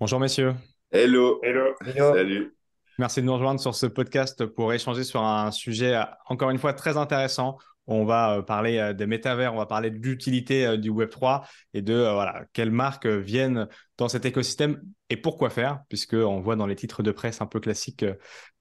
Bonjour messieurs. Hello. Hello. Salut. Merci de nous rejoindre sur ce podcast pour échanger sur un sujet, encore une fois, très intéressant. On va euh, parler euh, des métavers, on va parler de l'utilité euh, du Web3 et de voilà, quelles marques viennent dans cet écosystème et pourquoi faire, puisqu'on voit dans les titres de presse un peu classiques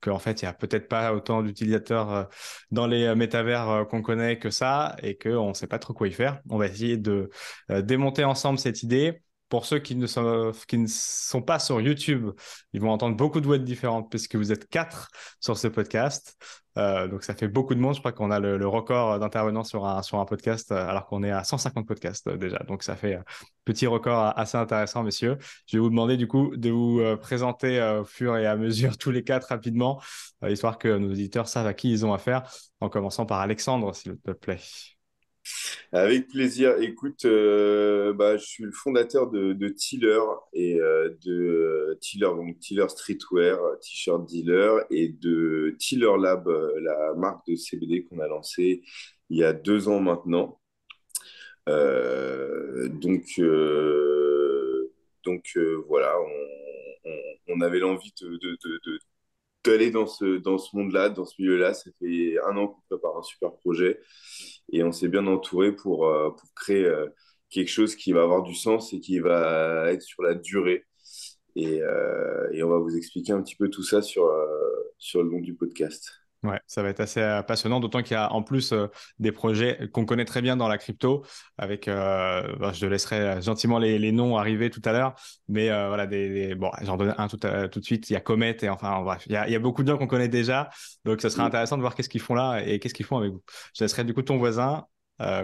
qu'en fait, il n'y a peut-être pas autant d'utilisateurs dans les métavers qu'on connaît que ça et qu'on ne sait pas trop quoi y faire. On va essayer de démonter ensemble cette idée pour ceux qui ne, sont, pas sur YouTube, ils vont entendre beaucoup de voix différentes puisque vous êtes quatre sur ce podcast. Euh, donc ça fait beaucoup de monde. Je crois qu'on a le, record d'intervenants sur un, sur un podcast euh, alors qu'on est à 150 podcasts euh, déjà. Donc ça fait un petit record assez intéressant, messieurs. Je vais vous demander du coup de vous présenter au fur et à mesure tous les quatre rapidement, histoire que nos auditeurs savent à qui ils ont affaire, en commençant par Alexandre, s'il te plaît. Avec plaisir. Écoute, euh, bah, je suis le fondateur de, de Tiller et euh, de euh, Tiller, donc Tiller Streetwear, T-shirt dealer, et de Tiller Lab, la marque de CBD qu'on a lancée il y a deux ans maintenant. donc, donc voilà, on, avait l'envie de d'aller dans ce, dans ce monde-là, dans ce milieu-là. Ça fait un an qu'on prépare un super projet et on s'est bien entouré pour, euh, pour créer euh, quelque chose qui va avoir du sens et qui va être sur la durée. Et, euh, et on va vous expliquer un petit peu tout ça sur, sur le long du podcast. Ouais, ça va être assez euh, passionnant, d'autant qu'il y a en plus euh, des projets qu'on connaît très bien dans la crypto. Avec, euh, bah, je laisserai gentiment les, les, noms arriver tout à l'heure, mais voilà, des, bon, j'en donne un tout, tout de suite. Il y a Comet et enfin bref, il y a, il y a beaucoup de gens qu'on connaît déjà, donc ça serait intéressant de voir qu'est-ce qu'ils font là et qu'est-ce qu'ils font avec vous. Je laisserai du coup ton voisin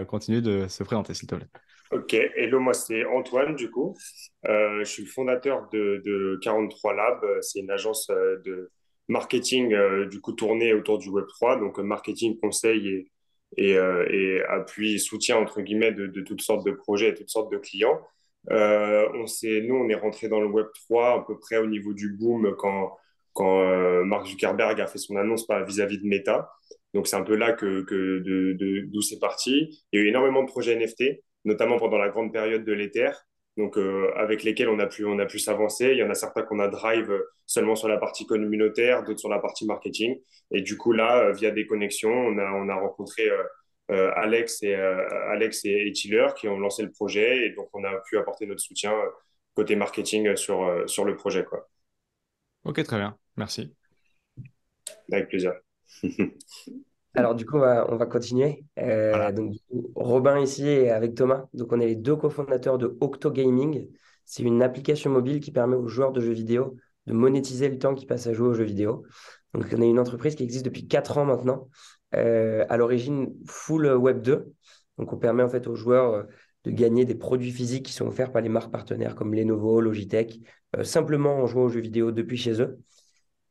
continuer de se présenter, s'il te plaît. Ok, hello, moi c'est Antoine du coup. je suis le fondateur de, de 43 Lab. C'est une agence de marketing euh, du coup tourné autour du Web 3, donc euh, marketing, conseil et, et, euh, et, appui, soutien entre guillemets de, de, toutes sortes de projets et toutes sortes de clients. on sait, nous, on est rentré dans le Web 3 à peu près au niveau du boom quand, quand Mark Zuckerberg a fait son annonce vis-à-vis de Meta. Donc c'est un peu là que, que d'où c'est parti. Il y a eu énormément de projets NFT, notamment pendant la grande période de l'Ether donc euh, avec lesquels on a pu on a pu s'avancer. Il y en a certains qu'on a drive seulement sur la partie communautaire, d'autres sur la partie marketing. Et du coup là, euh, via des connexions, on a on a rencontré euh, Alex et Alex et, Tiller qui ont lancé le projet et donc on a pu apporter notre soutien côté marketing sur sur le projet quoi. Ok très bien, merci. Avec plaisir. Alors, du coup, on va, continuer. Euh, donc, Robin ici et avec Thomas. Donc, on est les deux cofondateurs de Octo Gaming. C'est une application mobile qui permet aux joueurs de jeux vidéo de monétiser le temps qu'ils passent à jouer aux jeux vidéo. Donc, on est une entreprise qui existe depuis 4 ans maintenant. Euh, à l'origine, full Web 2. Donc, on permet en fait aux joueurs euh, de gagner des produits physiques qui sont offerts par les marques partenaires comme Lenovo, Logitech, simplement en jouant aux jeux vidéo depuis chez eux.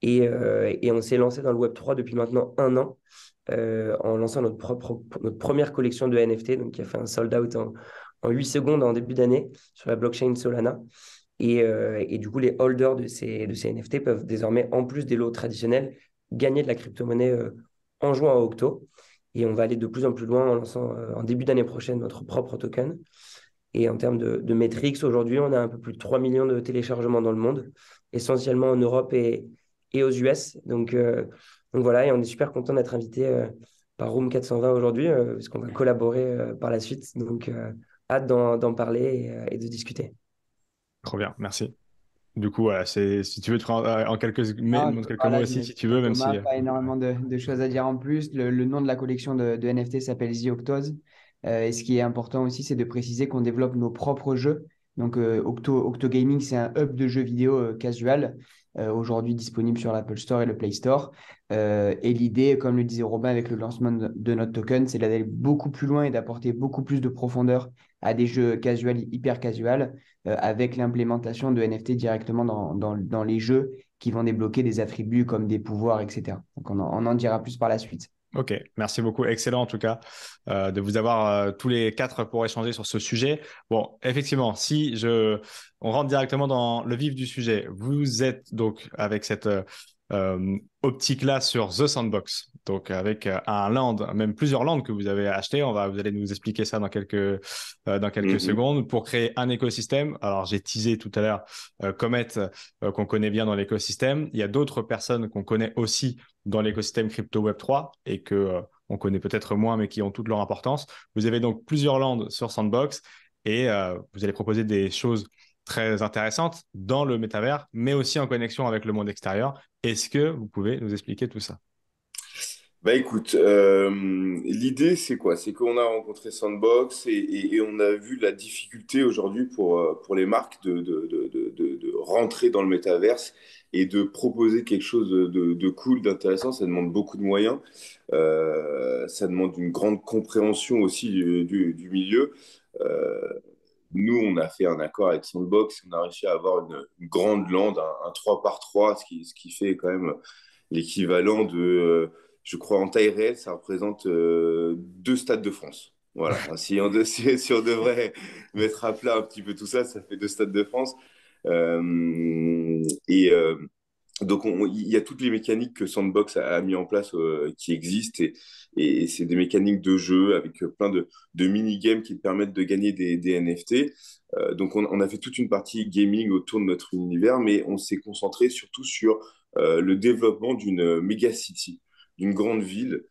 Et, et on s'est lancé dans le Web 3 depuis maintenant un an. Euh, en lançant notre, propre, notre première collection de NFT, donc qui a fait un sold out en, en 8 secondes en début d'année sur la blockchain Solana. Et, euh, et, du coup, les holders de ces, de ces NFT peuvent désormais, en plus des lots traditionnels, gagner de la crypto-monnaie euh, en jouant à Octo. Et on va aller de plus en plus loin en lançant en début d'année prochaine notre propre token. Et en termes de, de métriques, aujourd'hui, on a un peu plus de 3 millions de téléchargements dans le monde, essentiellement en Europe et, et aux US. Donc, donc voilà, et on est super content d'être invité euh, par Room 420 aujourd'hui, euh, parce qu'on va collaborer euh, par la suite. Donc hâte d'en parler et, de discuter. Trop bien, merci. Du coup, voilà, si tu veux te en quelques, quelques mots aussi, si tu veux, même si. pas énormément de, choses à dire en plus. Le, nom de la collection de, NFT s'appelle The Octos. et ce qui est important aussi, c'est de préciser qu'on développe nos propres jeux. Donc, Octo, Octo Gaming, c'est un hub de jeux vidéo casual euh, aujourd'hui disponible sur l'Apple Store et le Play Store. Euh, et l'idée, comme le disait Robin avec le lancement de, notre token, c'est d'aller beaucoup plus loin et d'apporter beaucoup plus de profondeur à des jeux casual, hyper casual, euh, avec l'implémentation de NFT directement dans, dans, les jeux qui vont débloquer des attributs comme des pouvoirs, etc. Donc on en dira plus par la suite. Ok, merci beaucoup. Excellent en tout cas euh, de vous avoir euh, tous les quatre pour échanger sur ce sujet. Bon, effectivement, si je, on rentre directement dans le vif du sujet, vous êtes donc avec cette euh, optique-là sur The Sandbox. Donc avec un land, même plusieurs lands que vous avez acheté. On va, vous allez nous expliquer ça dans quelques, dans quelques mm-hmm. secondes pour créer un écosystème. Alors, j'ai teasé tout à l'heure Comet, qu'on connaît bien dans l'écosystème. Il y a d'autres personnes qu'on connaît aussi dans l'écosystème crypto Web 3 et que on connaît peut-être moins, mais qui ont toute leur importance. Vous avez donc plusieurs lands sur Sandbox et vous allez proposer des choses très intéressantes dans le métavers, mais aussi en connexion avec le monde extérieur. Est-ce que vous pouvez nous expliquer tout ça? Bah écoute, euh, l'idée c'est quoi? C'est qu'on a rencontré Sandbox et, on a vu la difficulté aujourd'hui pour, euh, pour les marques de, de, de, de, rentrer dans le métaverse et de proposer quelque chose de, cool, d'intéressant. Ça demande beaucoup de moyens, euh, ça demande une grande compréhension aussi du, du, milieu. Nous, on a fait un accord avec Sandbox, on a réussi à avoir une, grande lande, un, 3 par 3, ce qui, ce qui fait quand même l'équivalent de, je crois, en taille réelle, ça représente euh, deux stades de France. Voilà, si on, si, on, devrait mettre à plat un petit peu tout ça, ça fait deux stades de France. Euh, et donc, il y a toutes les mécaniques que Sandbox a, mis en place qui existent et, et c'est des mécaniques de jeu avec plein de, de mini-games qui permettent de gagner des, des NFT. Euh, donc on, on, a fait toute une partie gaming autour de notre univers, mais on s'est concentré surtout sur euh, le développement d'une méga city, d'une grande ville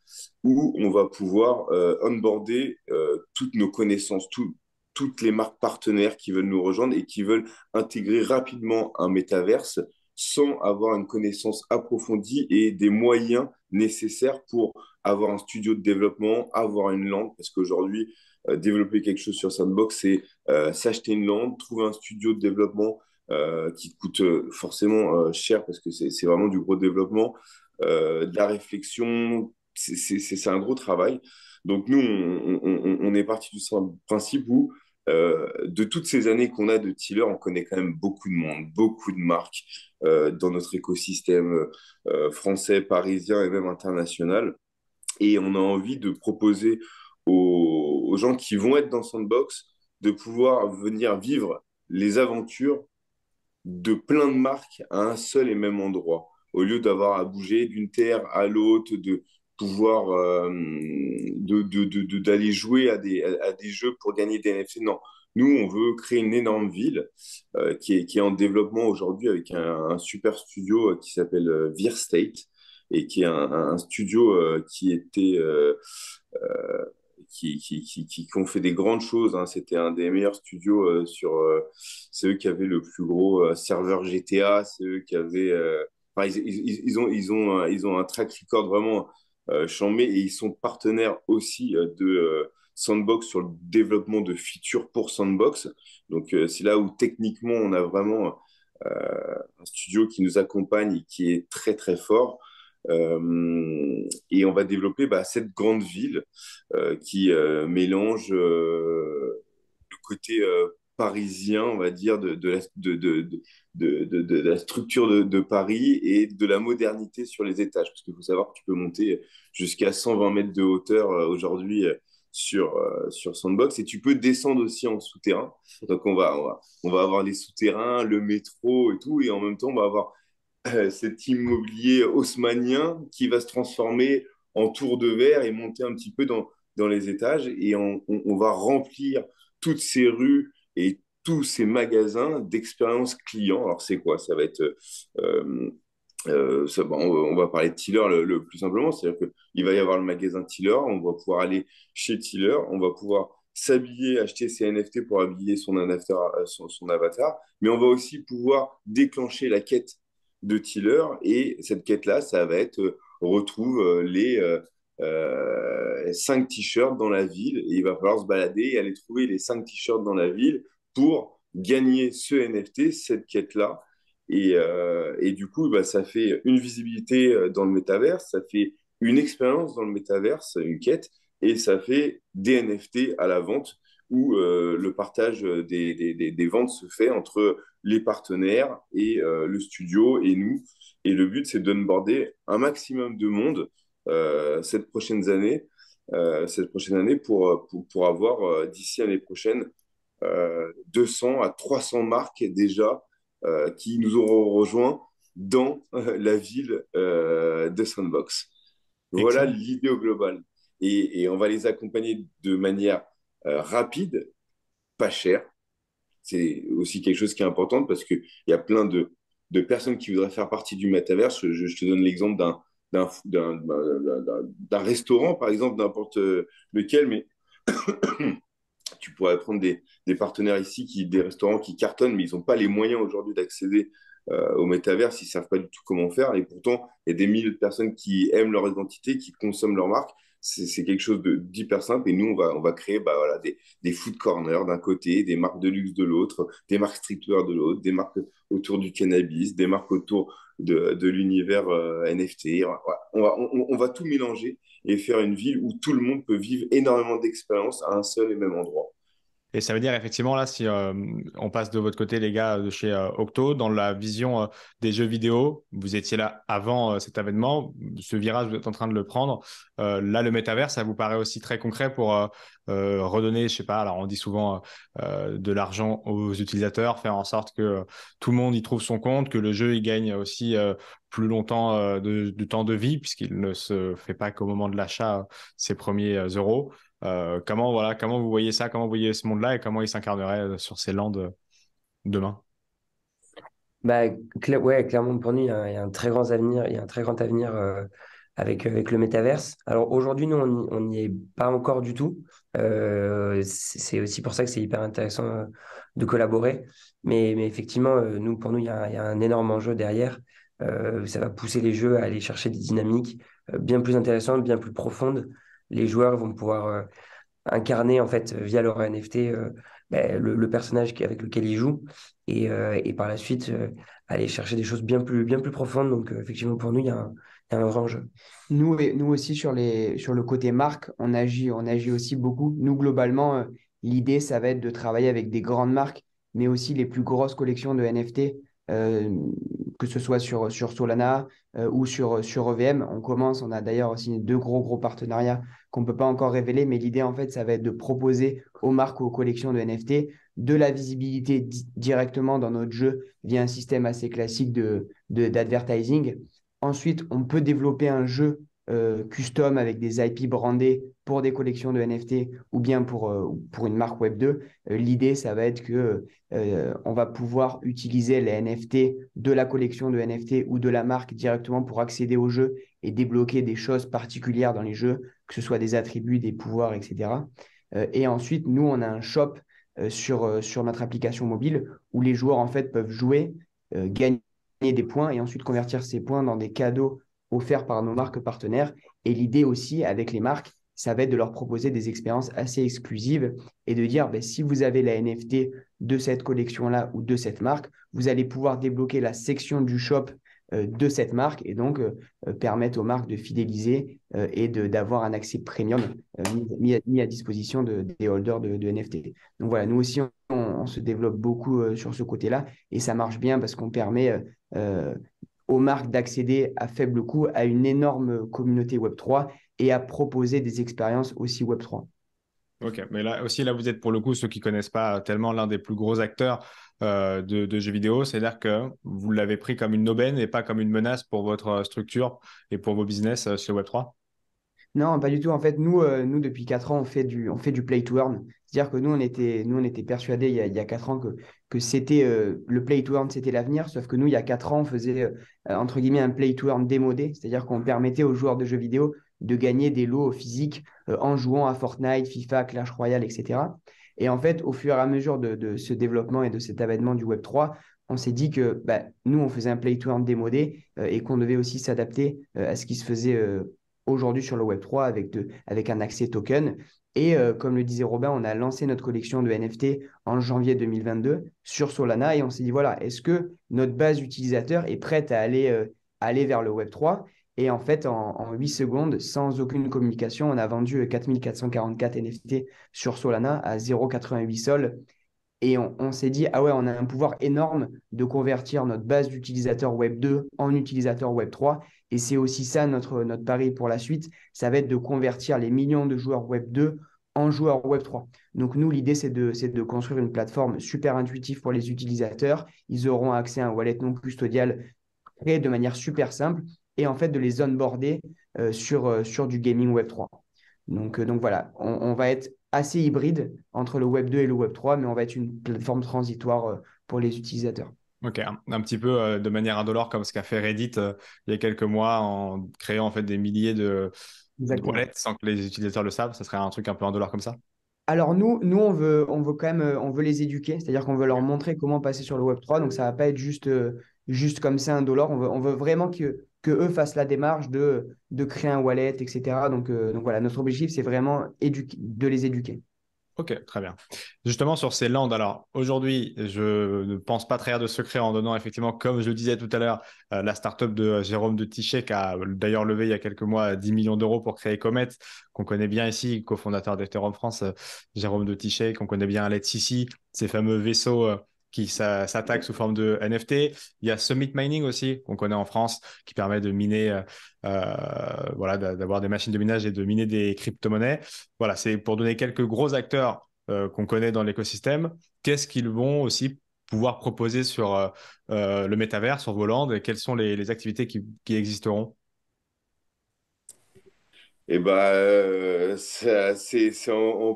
où on va pouvoir euh, onboarder euh, toutes nos connaissances, tout, toutes les marques partenaires qui veulent nous rejoindre et qui veulent intégrer rapidement un métaverse sans avoir une connaissance approfondie et des moyens nécessaires pour avoir un studio de développement, avoir une langue, parce qu'aujourd'hui, euh, développer quelque chose sur Sandbox, c'est euh, s'acheter une langue, trouver un studio de développement qui coûte forcément cher, parce que c'est vraiment du gros développement, de la réflexion, c'est un gros travail. Donc nous, on, est parti du principe où euh, de toutes ces années qu'on a de Tiller, on connaît quand même beaucoup de monde, beaucoup de marques euh, dans notre écosystème euh, français, parisien et même international. Et on a envie de proposer aux, gens qui vont être dans Sandbox de pouvoir venir vivre les aventures de plein de marques à un seul et même endroit, au lieu d'avoir à bouger d'une terre à l'autre, de pouvoir euh, d'aller jouer à des, à, des jeux pour gagner des NFT. Non, nous, on veut créer une énorme ville euh, qui, est, qui est en développement aujourd'hui avec un, super studio euh, qui s'appelle Veer State et qui est un, studio qui était qui, qui, qui, qui, ont fait des grandes choses. Hein. C'était un des meilleurs studios sur. c'est eux qui avaient le plus gros serveur GTA. C'est eux qui avaient. Ont, ils ont un track record vraiment euh, chambé et ils sont partenaires aussi euh, de euh, Sandbox sur le développement de features pour Sandbox. Donc c'est là où techniquement on a vraiment un studio qui nous accompagne et qui est très très fort. et on va développer bah, cette grande ville qui mélange le côté parisien, on va dire, de, la, structure de, Paris et de la modernité sur les étages. Parce qu'il faut savoir que tu peux monter jusqu'à 120 mètres de hauteur euh, aujourd'hui euh, sur, euh, sur Sandbox et tu peux descendre aussi en souterrain. Donc on va, on va, avoir les souterrains, le métro et tout, et en même temps on va avoir cet immobilier haussmanien qui va se transformer en tour de verre et monter un petit peu dans, dans les étages et on va remplir toutes ces rues et tous ces magasins d'expérience client. Alors, c'est quoi? Ça va être. Euh, euh, ça, on, va parler de Tiller le, plus simplement. C'est-à-dire qu'il va y avoir le magasin Tiller, on va pouvoir aller chez Tiller, on va pouvoir s'habiller, acheter ses NFT pour habiller son avatar, euh, son, son, avatar, mais on va aussi pouvoir déclencher la quête de Tiller et cette quête-là, ça va être retrouve les euh, cinq t-shirts dans la ville et il va falloir se balader et aller trouver les cinq t-shirts dans la ville pour gagner ce NFT, cette quête-là. Et, euh, et, du coup, bah, ça fait une visibilité euh, dans le métaverse, ça fait une expérience dans le métaverse, une quête, et ça fait des NFT à la vente où le partage des, des, ventes se fait entre les partenaires et le studio et nous. Et le but, c'est d'onboarder un maximum de monde cette prochaine année, euh, cette prochaine année pour, pour, pour avoir euh, d'ici l'année prochaine 200 à 300 marques déjà qui nous auront rejoint dans la ville de Sandbox. Voilà l'idée au global. Et, et, on va les accompagner de manière euh, rapide, pas chère. C'est aussi quelque chose qui est important parce qu'il y a plein de, de personnes qui voudraient faire partie du métaverse. Je, je te donne l'exemple d'un d'un restaurant, par exemple, n'importe lequel, mais tu pourrais prendre des, partenaires ici, qui, des restaurants qui cartonnent, mais ils n'ont pas les moyens aujourd'hui d'accéder euh, au métaverse, ils ne savent pas du tout comment faire. Et pourtant, il y a des milliers de personnes qui aiment leur identité, qui consomment leur marque. C'est quelque chose d'hyper simple. Et nous, on va, on va créer bah, voilà, des, des food corners d'un côté, des marques de luxe de l'autre, des marques streetwear de l'autre, des marques autour du cannabis, des marques autour de, l'univers euh, NFT. On, va, on, on va tout mélanger et faire une ville où tout le monde peut vivre énormément d'expériences à un seul et même endroit. Et ça veut dire effectivement là, si euh, on passe de votre côté, les gars de chez euh, Octo, dans la vision euh, des jeux vidéo, vous étiez là avant cet événement, ce virage, vous êtes en train de le prendre. là, le métavers, ça vous paraît aussi très concret pour redonner, je sais pas, alors on dit souvent de l'argent aux utilisateurs, faire en sorte que tout le monde y trouve son compte, que le jeu il gagne aussi plus longtemps de, de, temps de vie, puisqu'il ne se fait pas qu'au moment de l'achat ses premiers euros. Euh, comment, voilà, comment vous voyez ça, comment vous voyez ce monde-là et comment il s'incarnerait euh, sur ces landes demain? Bah, ouais, clairement pour nous, il y, a, un très grand avenir, il y a un très grand avenir euh, avec, avec le métaverse. Alors aujourd'hui, nous, on n'y est pas encore du tout. c'est aussi pour ça que c'est hyper intéressant de collaborer. Mais, effectivement, nous, pour nous, il y a un énorme enjeu derrière. ça va pousser les jeux à aller chercher des dynamiques bien plus intéressantes, bien plus profondes les joueurs vont pouvoir euh, incarner en fait via leur NFT euh, ben, le, personnage avec lequel ils jouent et, euh, par la suite aller chercher des choses bien plus, bien plus profondes. Donc effectivement pour nous, il y, a un, y a un grand jeu. Nous, nous aussi sur, les, sur le côté marque, on agit, on agit aussi beaucoup. Nous globalement, l'idée ça va être de travailler avec des grandes marques, mais aussi les plus grosses collections de NFT. que ce soit sur, sur Solana ou sur, sur EVM. On commence, on a d'ailleurs signé deux gros, gros partenariats qu'on ne peut pas encore révéler, mais l'idée, en fait, ça va être de proposer aux marques ou aux collections de NFT de la visibilité directement dans notre jeu via un système assez classique de, d'advertising. Ensuite, on peut développer un jeu euh, custom avec des IP brandés pour des collections de NFT ou bien pour, euh, pour une marque Web 2. Euh, l'idée, ça va être que on va pouvoir utiliser les NFT de la collection de NFT ou de la marque directement pour accéder au jeu et débloquer des choses particulières dans les jeux, que ce soit des attributs, des pouvoirs, etc. et ensuite, nous, on a un shop sur, sur notre application mobile où les joueurs en fait peuvent jouer, gagner des points et ensuite convertir ces points dans des cadeaux offerts par nos marques partenaires. Et l'idée aussi avec les marques, ça va être de leur proposer des expériences assez exclusives et de dire, ben, si vous avez la NFT de cette collection-là ou de cette marque, vous allez pouvoir débloquer la section du shop euh, de cette marque et donc euh, euh, permettre aux marques de fidéliser et d'avoir un accès premium mis, à, disposition de, des holders de, NFT. Donc voilà, nous aussi, on se développe beaucoup sur ce côté-là et ça marche bien parce qu'on permet aux marques d'accéder à faible coût à une énorme communauté Web3 et à proposer des expériences aussi Web3. Ok, mais là aussi, là, vous êtes pour le coup, ceux qui connaissent pas tellement l'un des plus gros acteurs euh, de, jeux vidéo, c'est-à-dire que vous l'avez pris comme une aubaine et pas comme une menace pour votre structure et pour vos business euh, chez Web3 non, pas du tout. En fait, nous, euh, nous depuis 4 ans, on fait du, play to earn. C'est-à-dire que nous, on était, nous, on était persuadés il y a, il y a 4 ans que, c'était euh, le play to earn, c'était l'avenir. Sauf que nous, il y a 4 ans, on faisait, euh, entre guillemets, un play to earn démodé. C'est-à-dire qu'on permettait aux joueurs de jeux vidéo de gagner des lots physiques en jouant à Fortnite, FIFA, Clash Royale, etc. Et en fait, au fur et à mesure de, ce développement et de cet avènement du Web3, on s'est dit que bah, nous, on faisait un play to earn démodé et qu'on devait aussi s'adapter à ce qui se faisait aujourd'hui sur le Web3 avec, un accès token. Et euh, comme le disait Robin, on a lancé notre collection de NFT en janvier 2022 sur Solana et on s'est dit, voilà, est-ce que notre base utilisateur est prête à aller, euh, vers le Web3 Et en fait, en, en, 8 secondes, sans aucune communication, on a vendu 4444 NFT sur Solana à 0,88 sol. Et on s'est dit, ah ouais, on a un pouvoir énorme de convertir notre base d'utilisateurs Web 2 en utilisateurs Web 3. Et c'est aussi ça notre, pari pour la suite. Ça va être de convertir les millions de joueurs Web 2 en joueurs Web 3. Donc nous, l'idée, c'est de, construire une plateforme super intuitive pour les utilisateurs. Ils auront accès à un wallet non custodial créé de manière super simple. et en fait de les onboarder sur, sur du gaming Web 3. Donc, donc voilà, on, on, va être assez hybride entre le Web 2 et le Web 3, mais on va être une plateforme transitoire pour les utilisateurs. Ok, un, petit peu euh, de manière indolore comme ce qu'a fait Reddit euh, il y a quelques mois en créant en fait des milliers de, wallets sans que les utilisateurs le savent. Ça serait un truc un peu indolore comme ça? Alors nous, nous on veut, on veut quand même, euh, on veut les éduquer, c'est-à-dire qu'on veut leur montrer comment passer sur le Web 3. Donc ça va pas être juste, juste comme ça indolore. On veut, on veut vraiment que, que eux fassent la démarche de, de créer un wallet, etc. Donc, donc voilà, notre objectif c'est vraiment de les éduquer. Ok, très bien. Justement, sur ces landes, alors aujourd'hui, je ne pense pas trahir de secret en donnant effectivement, comme je le disais tout à l'heure, euh, la startup de Jérôme de Tichet, qui a d'ailleurs levé il y a quelques mois 10 millions d'euros pour créer Comet, qu'on connaît bien ici, cofondateur d'Ethereum France, euh, Jérôme de Tichet, qu'on connaît bien à Sissi, ces fameux vaisseaux euh, qui s'attaque sous forme de NFT. Il y a Summit Mining aussi, qu'on connaît en France, qui permet de miner, euh, euh, voilà, d'avoir des machines de minage et de miner des crypto-monnaies. Voilà, c'est pour donner quelques gros acteurs euh, qu'on connaît dans l'écosystème. Qu'est-ce qu'ils vont aussi pouvoir proposer sur le métavers, sur Voland, et quelles sont les, activités qui existeront? Et bah, euh, c'est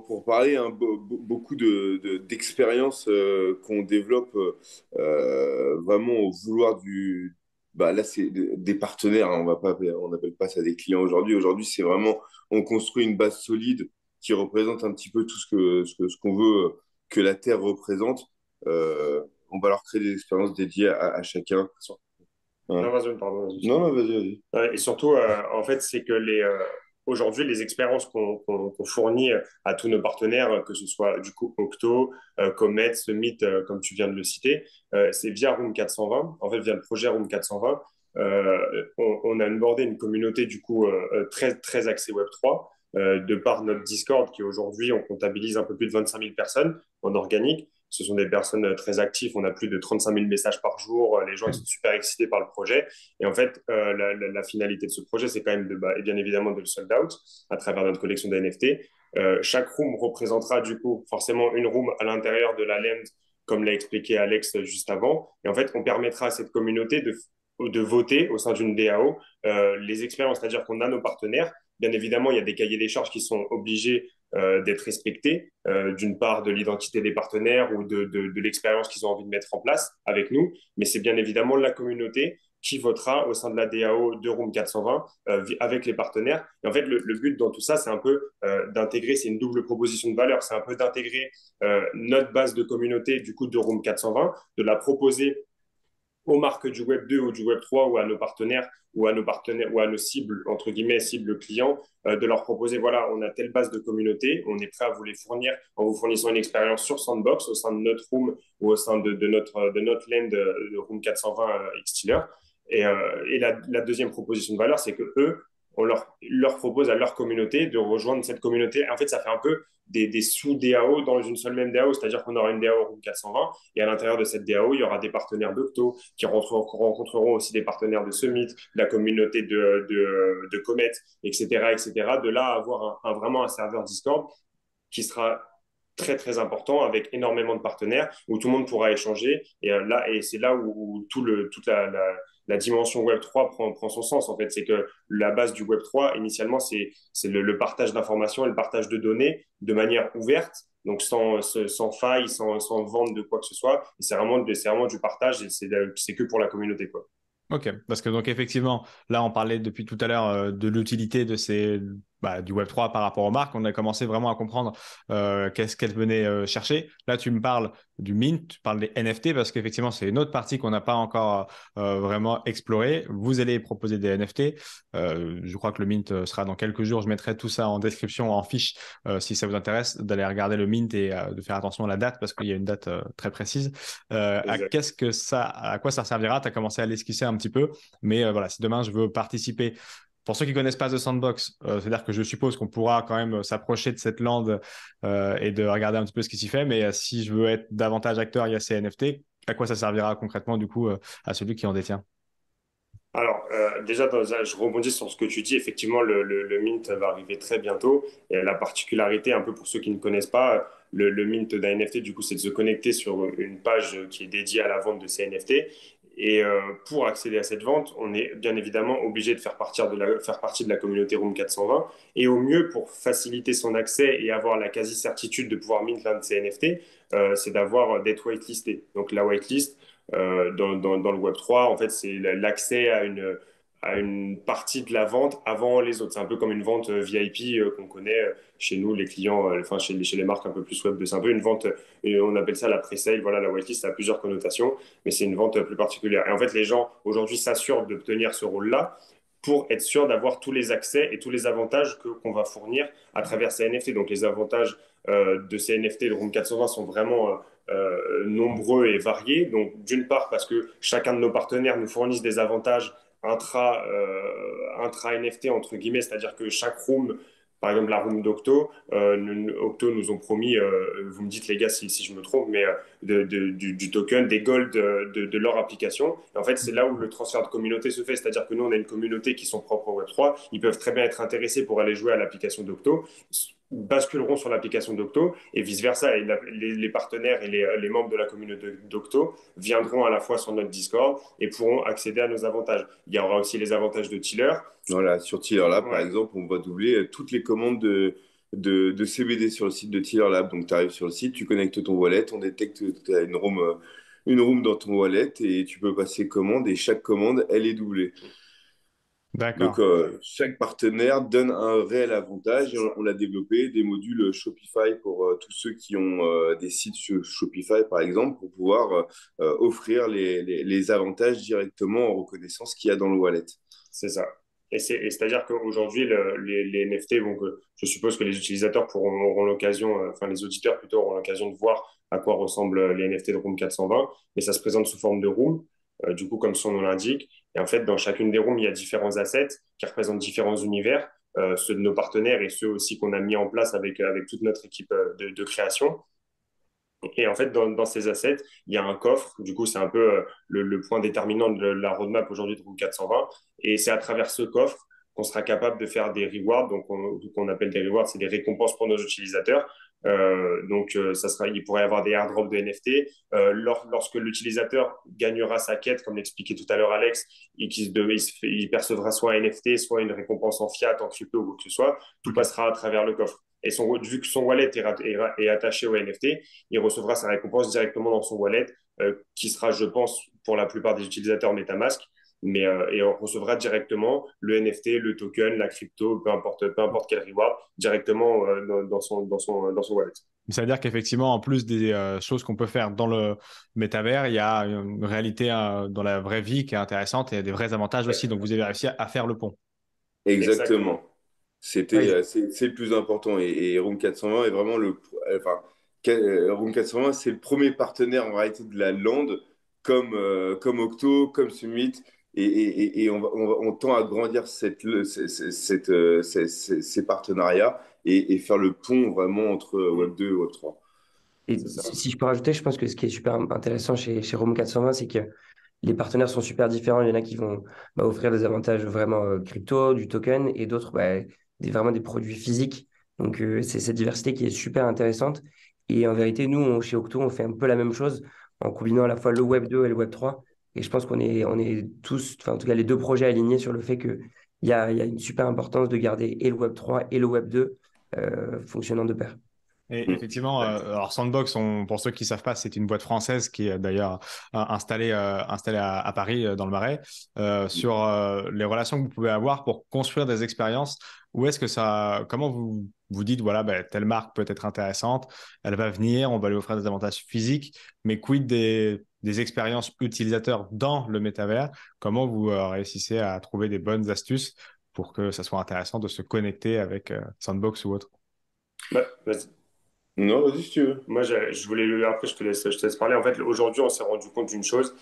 pour parler hein, beaucoup de d'expériences euh, qu'on développe euh, vraiment au vouloir du. Bah là, c'est des partenaires. Hein, on va pas, on n'appelle pas ça des clients aujourd'hui. Aujourd'hui, c'est vraiment on construit une base solide qui représente un petit peu tout ce que ce que ce qu'on veut que la Terre représente. on va leur créer des expériences dédiées à, à chacun. Non, vas-y, pardon. non, non, vas-y, vas-y. et surtout, en fait, c'est que les aujourd'hui, les expériences qu'on fournit à tous nos partenaires, que ce soit du coup Octo, euh, Comet, Summit, euh, comme tu viens de le citer, euh, c'est via Room 420, en fait via le projet Room 420. On, on, a abordé une communauté du coup très, très axée Web3, de par notre Discord qui aujourd'hui, on comptabilise un peu plus de 25 000 personnes en organique ce sont des personnes euh, très actives. On a plus de 35 000 messages par jour. Euh, les gens ils sont super excités par le projet. Et en fait, euh, la, finalité de ce projet, c'est quand même de, bah, et bien évidemment de le sold out à travers notre collection d'NFT. chaque room représentera du coup forcément une room à l'intérieur de la land, comme l'a expliqué Alex juste avant. Et en fait, on permettra à cette communauté de, de voter au sein d'une DAO les expériences, c'est-à-dire qu'on a nos partenaires. Bien évidemment, il y a des cahiers des charges qui sont obligés euh, d'être respectés, euh, d'une part de l'identité des partenaires ou de, de, l'expérience qu'ils ont envie de mettre en place avec nous, mais c'est bien évidemment la communauté qui votera au sein de la DAO de Room 420 euh, avec les partenaires. Et en fait, le, le but dans tout ça, c'est un peu d'intégrer, c'est une double proposition de valeur, c'est un peu d'intégrer notre base de communauté du coup de Room 420, de la proposer aux marques du Web 2 ou du Web 3 ou à nos partenaires ou à nos partenaires ou à nos cibles, entre guillemets, cibles clients, euh, de leur proposer, voilà, on a telle base de communauté, on est prêt à vous les fournir en vous fournissant une expérience sur Sandbox au sein de notre room ou au sein de, notre, de notre land Room 420 euh. Et, euh, et la, la, deuxième proposition de valeur, c'est que eux, on leur, propose à leur communauté de rejoindre cette communauté. En fait, ça fait un peu des, sous-DAO dans une seule même DAO, c'est-à-dire qu'on aura une DAO Room 420 et à l'intérieur de cette DAO, il y aura des partenaires d'Octo qui rencontreront aussi des partenaires de Summit, la communauté de, de, de Comet, etc., etc. De là avoir vraiment un serveur Discord qui sera très très important avec énormément de partenaires où tout le monde pourra échanger et euh, là et c'est là où, tout le toute la la dimension Web 3 prend, prend son sens. En fait, c'est que la base du Web 3, initialement, c'est le, le partage d'informations et le partage de données de manière ouverte, donc sans, sans faille, sans, sans vente de quoi que ce soit. C'est vraiment, vraiment du partage et c'est que pour la communauté. Quoi. Ok, parce que donc effectivement, là on parlait depuis tout à l'heure euh, de l'utilité de ces bah, du Web 3 par rapport aux marques. On a commencé vraiment à comprendre euh, qu'est-ce qu'elles venaient euh, chercher. Là, tu me parles du Mint, tu parles des NFT parce qu'effectivement, c'est une autre partie qu'on n'a pas encore euh, vraiment explorée. Vous allez proposer des NFT. je crois que le Mint sera dans quelques jours. Je mettrai tout ça en description, en fiche, si ça vous intéresse, d'aller regarder le Mint et de faire attention à la date parce qu'il y a une date très précise. à qu'est-ce que ça, à quoi ça servira? Tu as commencé à l'esquisser un petit peu, mais voilà, si demain je veux participer pour ceux qui connaissent pas The Sandbox, euh, c'est-à-dire que je suppose qu'on pourra quand même euh, s'approcher de cette lande euh, et de regarder un petit peu ce qui s'y fait. Mais si je veux être davantage acteur, il y a ces NFT. À quoi ça servira concrètement du coup à celui qui en détient? Alors, déjà, je rebondis sur ce que tu dis. Effectivement, le, Mint va arriver très bientôt. Et la particularité, un peu pour ceux qui ne connaissent pas, le, le Mint d'un NFT, du coup, c'est de se connecter sur une page qui est dédiée à la vente de ces NFT Et euh, pour accéder à cette vente, on est bien évidemment obligé de faire, partie de la communauté Room 420. Et au mieux, pour faciliter son accès et avoir la quasi-certitude de pouvoir mint l'un de ces NFT, euh, c'est d'avoir d'être whitelisté. Donc la whitelist, euh, dans, dans, le Web 3, en fait, c'est l'accès à une, à une partie de la vente avant les autres. C'est un peu comme une vente euh, VIP euh, qu'on connaît euh, chez nous, les clients, enfin chez, chez les marques un peu plus web. C'est un peu une vente, on appelle ça la pre-sale. Voilà, la whitelist a plusieurs connotations, mais c'est une vente plus particulière. Et en fait, les gens aujourd'hui s'assurent d'obtenir ce rôle-là pour être sûr d'avoir tous les accès et tous les avantages qu'on va fournir à travers ces NFT. Donc les avantages de ces NFT de Room 420 sont vraiment nombreux et variés. Donc d'une part parce que chacun de nos partenaires nous fournissent des avantages intra, euh, NFT entre guillemets, c'est-à-dire que chaque room par exemple la room d'Octo, euh, Octo nous ont promis, euh, vous me dites les gars si, je me trompe, mais de, du, token, des gold de, de, leur application. Et en fait, c'est là où le transfert de communauté se fait, c'est-à-dire que nous, on a une communauté qui sont propres au Web3, ils peuvent très bien être intéressés pour aller jouer à l'application d'Octo basculeront sur l'application d'Octo et vice-versa. Et les, partenaires et les, membres de la communauté d'Octo viendront à la fois sur notre Discord et pourront accéder à nos avantages. Il y aura aussi les avantages de Tiller. Voilà, sur Tiller Lab, par exemple, on va doubler toutes les commandes de, de, CBD sur le site de Tiller Lab. Donc, tu arrives sur le site, tu connectes ton wallet, on détecte que tu as une room, euh, une room dans ton wallet et tu peux passer commande et chaque commande, elle est doublée. Donc, euh, chaque partenaire donne un réel avantage. on, a développé des modules Shopify pour euh, tous ceux qui ont euh, des sites sur Shopify, par exemple, pour pouvoir offrir les, les, avantages directement en reconnaissant ce qu'il y a dans le wallet. C'est ça. Et c'est-à-dire qu'aujourd'hui, les, les, NFT, donc, je suppose que les utilisateurs pourront, auront l'occasion, enfin les auditeurs plutôt auront l'occasion de voir à quoi ressemblent les NFT de Room 420, mais ça se présente sous forme de Room. du coup, comme son nom l'indique, et en fait, dans chacune des rooms, il y a différents assets qui représentent différents univers, euh, ceux de nos partenaires et ceux aussi qu'on a mis en place avec, avec toute notre équipe euh, de, création. Et en fait, dans, ces assets, il y a un coffre. Du coup, c'est un peu euh, le, point déterminant de la roadmap aujourd'hui de Room 420. Et c'est à travers ce coffre qu'on sera capable de faire des rewards. Donc, on, qu'on appelle des rewards, c'est des récompenses pour nos utilisateurs. Euh, donc, euh, ça sera, il pourrait y avoir des airdrops de NFT. Euh, lorsque l'utilisateur gagnera sa quête, comme l'expliquait tout à l'heure Alex, et qu'il il, percevra soit un NFT, soit une récompense en fiat, en crypto ou quoi que ce soit, tout passera à travers le coffre. Et son, vu que son wallet est, est, attaché au NFT, il recevra sa récompense directement dans son wallet, qui sera, je pense, pour la plupart des utilisateurs MetaMask, mais euh, et on recevra directement le NFT, le token, la crypto, peu importe, peu importe quel reward, directement euh, dans, son, dans, son, dans son wallet. Ça veut dire qu'effectivement, en plus des euh, choses qu'on peut faire dans le métavers, il y a une réalité dans la vraie vie qui est intéressante et des vrais avantages aussi. Donc, vous avez réussi à, faire le pont. Exactement. C'était, c'est, le plus important. Et, Room 420 est vraiment le. Enfin, Room 420, c'est le premier partenaire en réalité de la lande, comme, comme Octo, comme Summit et, on, on, tend à grandir cette, cette, euh, ces, partenariats et, faire le pont vraiment entre Web 2 et Web 3. Et si je peux rajouter, je pense que ce qui est super intéressant chez, chez Room 420, c'est que les partenaires sont super différents. Il y en a qui vont bah, offrir des avantages vraiment euh, crypto, du token, et d'autres bah, des, vraiment des produits physiques. Donc, euh, c'est cette diversité qui est super intéressante. Et en vérité, nous, chez Octo, on fait un peu la même chose en combinant à la fois le Web 2 et le Web 3. Et je pense qu'on est, on est tous, enfin, en tout cas, les deux projets alignés sur le fait qu'il y a, une super importance de garder et le Web 3 et le Web 2 euh, fonctionnant de pair. Et effectivement, euh, alors Sandbox, pour ceux qui ne savent pas, c'est une boîte française qui est d'ailleurs euh, installée, installée à, Paris, dans le Marais, sur les relations que vous pouvez avoir pour construire des expériences. Où est-ce que ça, comment vous vous dites, voilà, ben, telle marque peut être intéressante, elle va venir, on va lui offrir des avantages physiques, mais quid des des expériences utilisateurs dans le métavers. Comment vous euh, réussissez à trouver des bonnes astuces pour que ça soit intéressant de se connecter avec euh, Sandbox ou autre? Bah, vas-y. Non, vas-y si tu veux. Moi, je, voulais, après, je te, laisse, je te laisse parler. En fait, aujourd'hui, on s'est rendu compte d'une chose,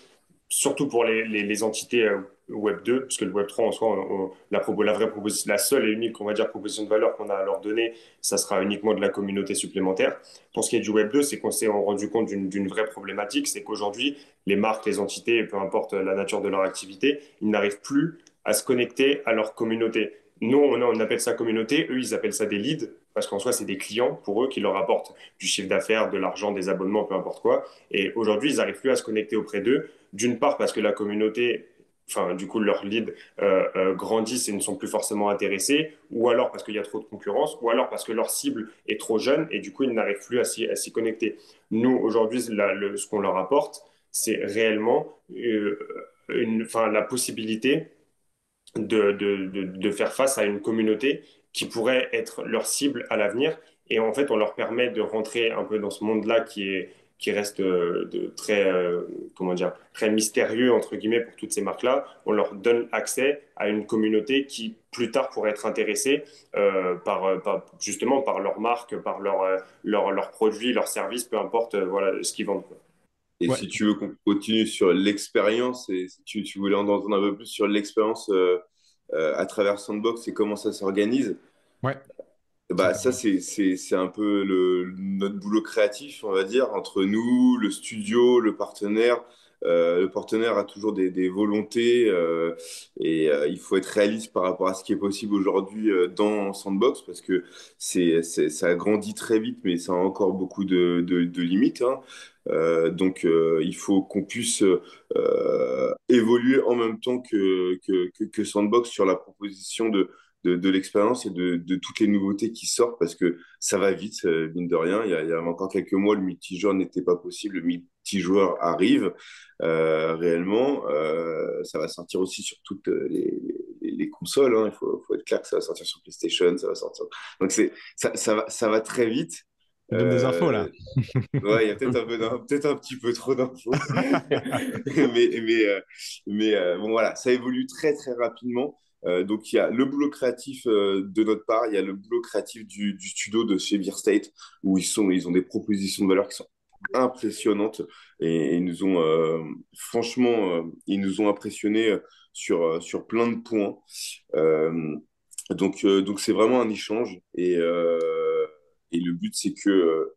surtout pour les, les, entités euh, Web 2, parce que le Web 3 en soi, la, seule et unique, on va dire, proposition de valeur qu'on a à leur donner, ça sera uniquement de la communauté supplémentaire. Pour ce qui est du Web 2, c'est qu'on s'est rendu compte d'une vraie problématique, c'est qu'aujourd'hui, les marques, les entités, peu importe la nature de leur activité, ils n'arrivent plus à se connecter à leur communauté. Nous, on, on appelle ça communauté, eux, ils appellent ça des leads. parce qu'en soi, c'est des clients pour eux qui leur apportent du chiffre d'affaires, de l'argent, des abonnements, peu importe quoi. Et aujourd'hui, ils n'arrivent plus à se connecter auprès d'eux. D'une part, parce que la communauté, enfin, du coup, leurs leads euh, euh, grandissent et ne sont plus forcément intéressés, ou alors parce qu'il y a trop de concurrence, ou alors parce que leur cible est trop jeune et du coup, ils n'arrivent plus à s'y connecter. Nous, aujourd'hui, ce qu'on leur apporte, c'est réellement euh, une, la possibilité de faire face à une communauté qui pourrait être leur cible à l'avenir. Et en fait, on leur permet de rentrer un peu dans ce monde-là qui est qui reste euh, de, très euh, comment dire très mystérieux entre guillemets pour toutes ces marques-là. On leur donne accès à une communauté qui plus tard pourrait être intéressée euh, par, par, justement par leur marque, par leur leur, leur produit, leur service, peu importe voilà ce qu'ils vendent. Et si tu veux qu'on continue sur l'expérience et si tu, tu voulais en entendre un peu plus sur l'expérience euh, à travers Sandbox et comment ça s'organise. Ouais. Bah, ça, c'est un peu le, notre boulot créatif, on va dire, entre nous, le studio, le partenaire. Euh, le partenaire a toujours des, des volontés euh, et euh, il faut être réaliste par rapport à ce qui est possible aujourd'hui euh, dans Sandbox parce que c'est, ça grandit très vite, mais ça a encore beaucoup de, de, de limites. Hein. Euh, donc, euh, il faut qu'on puisse euh, évoluer en même temps que, que, que, Sandbox sur la proposition de, de, de l'expérience et de, de, toutes les nouveautés qui sortent parce que ça va vite, mine de rien. Il y a, il y a encore quelques mois, le multijoueur n'était pas possible. Le multijoueur arrive euh, réellement. Euh, ça va sortir aussi sur toutes les, les, les consoles. Hein. Il faut, faut, être clair que ça va sortir sur PlayStation, ça va sortir. Donc, ça, ça, va, ça va très vite donne des infos là. Euh, ouais, il y a peut-être un, peu peut un petit peu trop d'infos. mais mais, euh, mais euh, bon, voilà, ça évolue très très rapidement. Euh, donc il y a le boulot créatif euh, de notre part, il y a le boulot créatif du, studio de chez Beer State où ils sont, ils ont des propositions de valeur qui sont impressionnantes et, ils nous ont euh, franchement, ils nous ont impressionnés sur sur plein de points. donc donc c'est vraiment un échange et et le but, c'est que,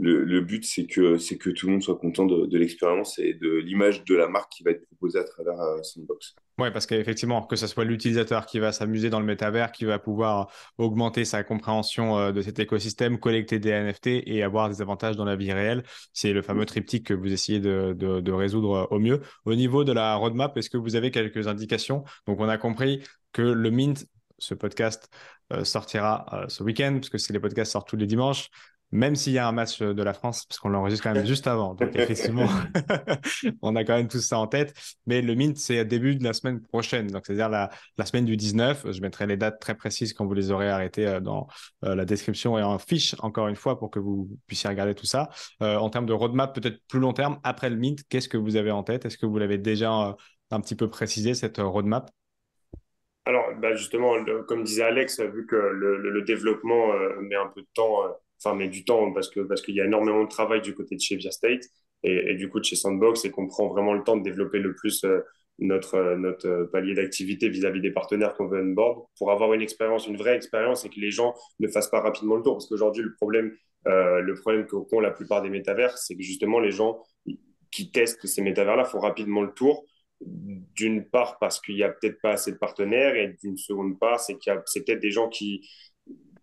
le, but, c'est que, que tout le monde soit content de, l'expérience et de l'image de la marque qui va être proposée à travers euh, Sandbox. Oui, parce qu'effectivement, que ce soit l'utilisateur qui va s'amuser dans le métavers, qui va pouvoir augmenter sa compréhension euh, de cet écosystème, collecter des NFT et avoir des avantages dans la vie réelle, c'est le fameux triptyque que vous essayez de, de, résoudre au mieux. Au niveau de la roadmap, est-ce que vous avez quelques indications? Donc, on a compris que le Mint, ce podcast, euh, sortira euh, ce week-end, parce que c'est les podcasts sortent tous les dimanches, même s'il y a un match de la France, parce qu'on l'enregistre quand même juste avant. Donc, effectivement, on a quand même tout ça en tête. Mais le Mint, c'est début de la semaine prochaine. Donc, c'est-à-dire la, la, semaine du 19. Je mettrai les dates très précises quand vous les aurez arrêtées euh, dans la description et en fiche, encore une fois, pour que vous puissiez regarder tout ça. Euh, en termes de roadmap, peut-être plus long terme, après le Mint, qu'est-ce que vous avez en tête? Est-ce que vous l'avez déjà un petit peu précisé, cette roadmap? Alors, bah justement, comme disait Alex, vu que le, le, le développement euh, met un peu de temps, euh, enfin, met du temps parce que parce qu'il y a énormément de travail du côté de chez Via State et, du coup de chez Sandbox et qu'on prend vraiment le temps de développer le plus euh, notre, notre palier d'activité vis-à-vis des partenaires qu'on veut onboard pour avoir une expérience, une vraie expérience et que les gens ne fassent pas rapidement le tour. Parce qu'aujourd'hui, le problème, le problème qu'ont la plupart des métavers, c'est que justement, les gens qui testent ces métavers-là font rapidement le tour d'une part parce qu'il n'y a peut-être pas assez de partenaires et d'une seconde part c'est qu'il y a c'est peut-être des gens qui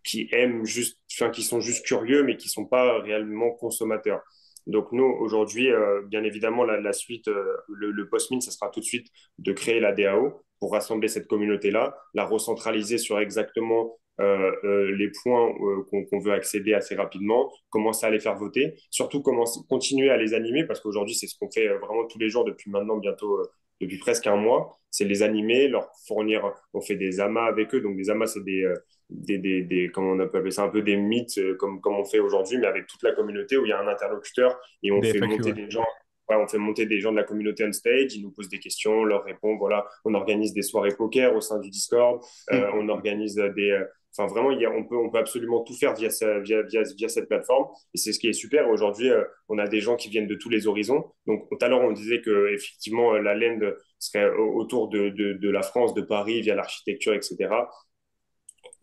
qui aiment juste enfin qui sont juste curieux mais qui sont pas réellement consommateurs. Donc nous aujourd'hui euh, bien évidemment la, suite euh, le, le post-min ça sera tout de suite de créer la DAO pour rassembler cette communauté là la recentraliser sur exactement euh, les points qu'on qu veut accéder assez rapidement, commencer à les faire voter, surtout continuer à les animer parce qu'aujourd'hui c'est ce qu'on fait vraiment tous les jours depuis maintenant bientôt depuis presque un mois, c'est les animer, leur fournir, on fait des amas avec eux, donc des amas c'est des, des, des, des, comment on peut appeler ça, un peu des mythes euh, comme, comme on fait aujourd'hui, mais avec toute la communauté où il y a un interlocuteur et on des fait FAQ, monter ouais. des gens. Ouais, on fait monter des gens de la communauté on stage, ils nous posent des questions, leur répondent. Voilà, on organise des soirées poker au sein du Discord, euh, on organise des, Enfin, vraiment, il y a, on, peut, on peut absolument tout faire via, via, via, via cette plateforme. Et c'est ce qui est super. Aujourd'hui, euh, on a des gens qui viennent de tous les horizons. Donc, tout à l'heure, on disait que effectivement, la land serait autour de, de, de la France, de Paris, via l'architecture, etc.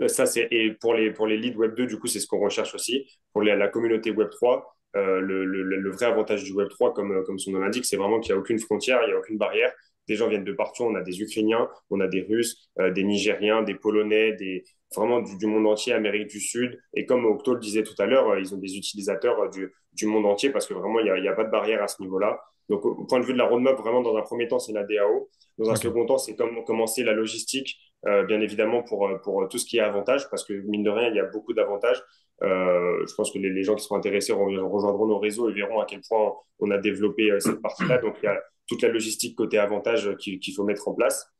Euh, ça, c'est, et pour les, pour les leads Web 2, du coup, c'est ce qu'on recherche aussi. Pour les, la communauté Web 3, euh, le, le, le, vrai avantage du Web 3, comme, comme son nom l'indique, c'est vraiment qu'il n'y a aucune frontière, il n'y a aucune barrière. des gens viennent de partout. On a des Ukrainiens, on a des Russes, des Nigériens, des Polonais, des vraiment du, monde entier, Amérique du Sud. Et comme Octo le disait tout à l'heure, ils ont des utilisateurs du, du monde entier parce que vraiment, il n'y a, y a, pas de barrière à ce niveau-là. Donc, au point de vue de la roadmap, vraiment, dans un premier temps, c'est la DAO. Dans un second temps, c'est comme commencer la logistique, euh, bien évidemment, pour, pour tout ce qui est avantage, parce que mine de rien, il y a beaucoup d'avantages. Euh, je pense que les, les, gens qui sont intéressés rejoindront nos réseaux et verront à quel point on a développé euh, cette partie-là. Donc, il y a toute la logistique côté avantage qu'il faut mettre en place.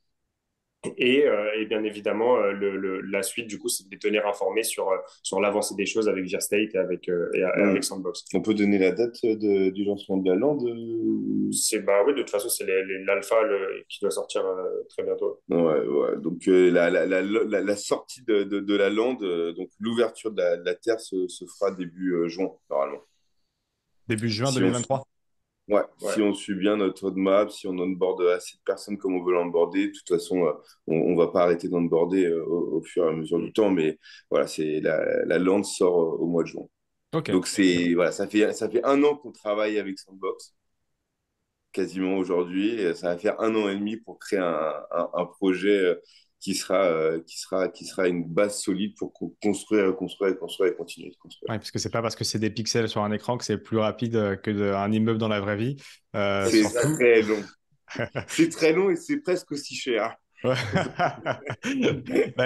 Et, euh, et, bien évidemment, euh, le, le, la suite, du coup, c'est de les tenir informés sur, euh, sur l'avancée des choses avec Gearstate et avec, et avec Sandbox. On peut donner la date de, du lancement de la lande c'est, bah, Oui, de toute façon, c'est l'alpha qui doit sortir très bientôt. Ouais, ouais. Donc, la, la, la, la, sortie de, de, de la lande, donc l'ouverture de, la, Terre se, se fera début juin, normalement. Début juin 2023 Ouais, si on suit bien notre roadmap, si on onboard assez de personnes comme on veut l'onboarder, de toute façon, euh, on ne va pas arrêter d'onboarder euh, au, au, fur et à mesure du temps, mais voilà, c'est la, la lance sort euh, au mois de juin. Donc c'est voilà, ça fait ça fait un an qu'on travaille avec Sandbox, quasiment aujourd'hui, ça va faire un an et demi pour créer un, un, un projet qui sera, euh, qui, sera, qui sera une base solide pour construire, construire, construire et continuer de construire. Oui, parce que c'est pas parce que c'est des pixels sur un écran que c'est plus rapide euh, que un immeuble dans la vraie vie. Euh, c'est très long. c'est très long et c'est presque aussi cher. bah,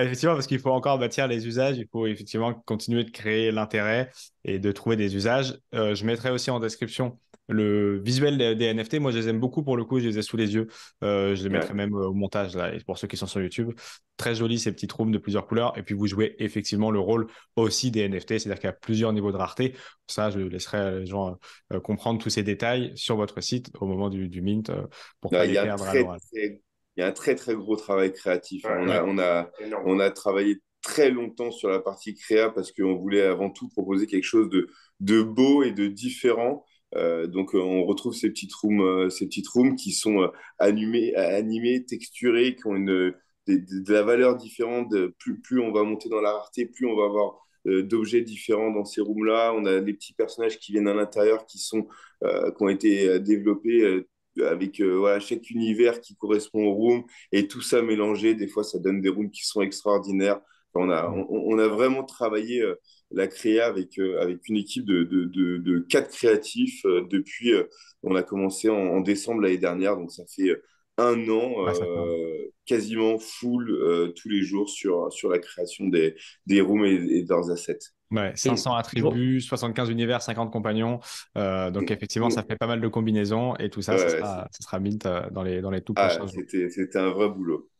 effectivement, parce qu'il faut encore bâtir les usages, il faut effectivement continuer de créer l'intérêt et de trouver des usages. je mettrai aussi en description le visuel des, NFT, moi, je les aime beaucoup pour le coup. Je les ai sous les yeux. Euh, je les mettrai même au montage là. Et pour ceux qui sont sur YouTube, très joli ces petites rooms de plusieurs couleurs. Et puis vous jouez effectivement le rôle aussi des NFT, c'est-à-dire qu'il y a plusieurs niveaux de rareté. Ça, je laisserai les gens euh, comprendre tous ces détails sur votre site au moment du, mint euh, pour pas les perdre à Il y a un très très gros travail créatif. on, a, on, a, on a travaillé très longtemps sur la partie créa parce qu'on voulait avant tout proposer quelque chose de, de beau et de différent euh, donc euh, on retrouve ces petites rooms, euh, ces petites rooms qui sont animées, texturées, qui ont une, de, la valeur différente. Plus, plus on va monter dans la rareté, plus on va avoir d'objets différents dans ces rooms-là. On a des petits personnages qui viennent à l'intérieur, qui sont, qui ont été développés avec chaque univers qui correspond au room et tout ça mélangé. Des fois, ça donne des rooms qui sont extraordinaires. on, a vraiment travaillé la créa avec, euh, avec une équipe de, de, de, quatre créatifs euh, depuis, euh, on a commencé en, décembre l'année dernière, donc ça fait un an quasiment full tous les jours sur, sur la création des, des rooms et, et de leurs assets. Ouais, 500 attributs, 75 univers, 50 compagnons. donc, effectivement, ça fait pas mal de combinaisons et tout ça, ça, sera, ça, sera, mint dans les, dans les tout ah, prochains jours. C'était un vrai boulot.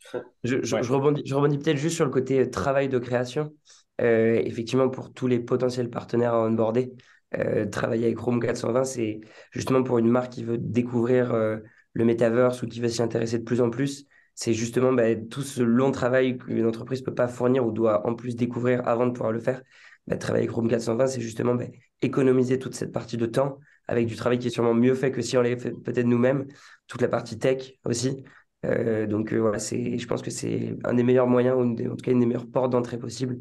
Je, je, je rebondis, je rebondis peut-être juste sur le côté travail de création. Euh, effectivement, pour tous les potentiels partenaires à onboarder, euh, travailler avec Chrome 420, c'est justement pour une marque qui veut découvrir euh, le metaverse ou qui veut s'y intéresser de plus en plus. C'est justement bah, tout ce long travail qu'une entreprise ne peut pas fournir ou doit en plus découvrir avant de pouvoir le faire. Bah, travailler avec Chrome 420, c'est justement bah, économiser toute cette partie de temps avec du travail qui est sûrement mieux fait que si on l'avait fait peut-être nous-mêmes. Toute la partie tech aussi. Euh, donc euh, voilà, c'est, je pense que c'est un des meilleurs moyens, ou en tout cas une des meilleures portes d'entrée possibles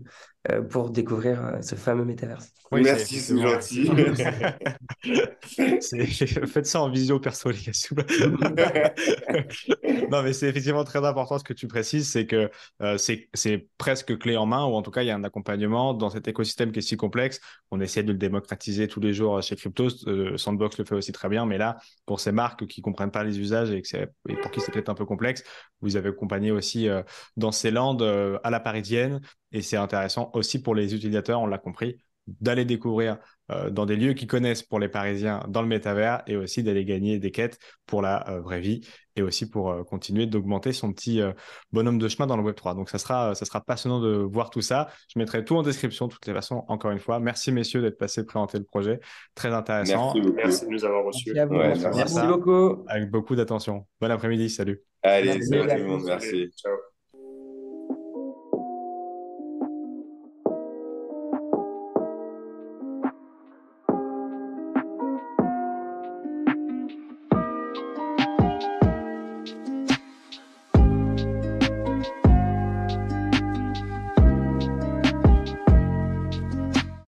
pour découvrir ce fameux métaverse. Merci, c'est gentil. Faites ça en visio perso, les gars. non, mais c'est effectivement très important ce que tu précises, c'est que c'est presque clé en main, ou en tout cas, il y a un accompagnement dans cet écosystème qui est si complexe. On essaie de le démocratiser tous les jours chez Cryptos. Sandbox le fait aussi très bien, mais là, pour ces marques qui comprennent pas les usages et, que et pour qui c'est peut-être un peu complexe. Vous avez accompagné aussi euh, dans ces landes euh, à la parisienne et c'est intéressant aussi pour les utilisateurs, on l'a compris, d'aller découvrir euh, dans des lieux qui connaissent pour les Parisiens dans le métavers et aussi d'aller gagner des quêtes pour la vraie vie et aussi pour continuer d'augmenter son petit bonhomme de chemin dans le Web3. Donc ça sera, ça sera passionnant de voir tout ça. Je mettrai tout en description de toutes les façons, encore une fois. Merci messieurs d'être passés présenter le projet. Très intéressant. Merci, de nous avoir reçus. Merci, beaucoup. Avec beaucoup d'attention. Bon après-midi, salut. Allez, salut tout le monde, merci. Ciao.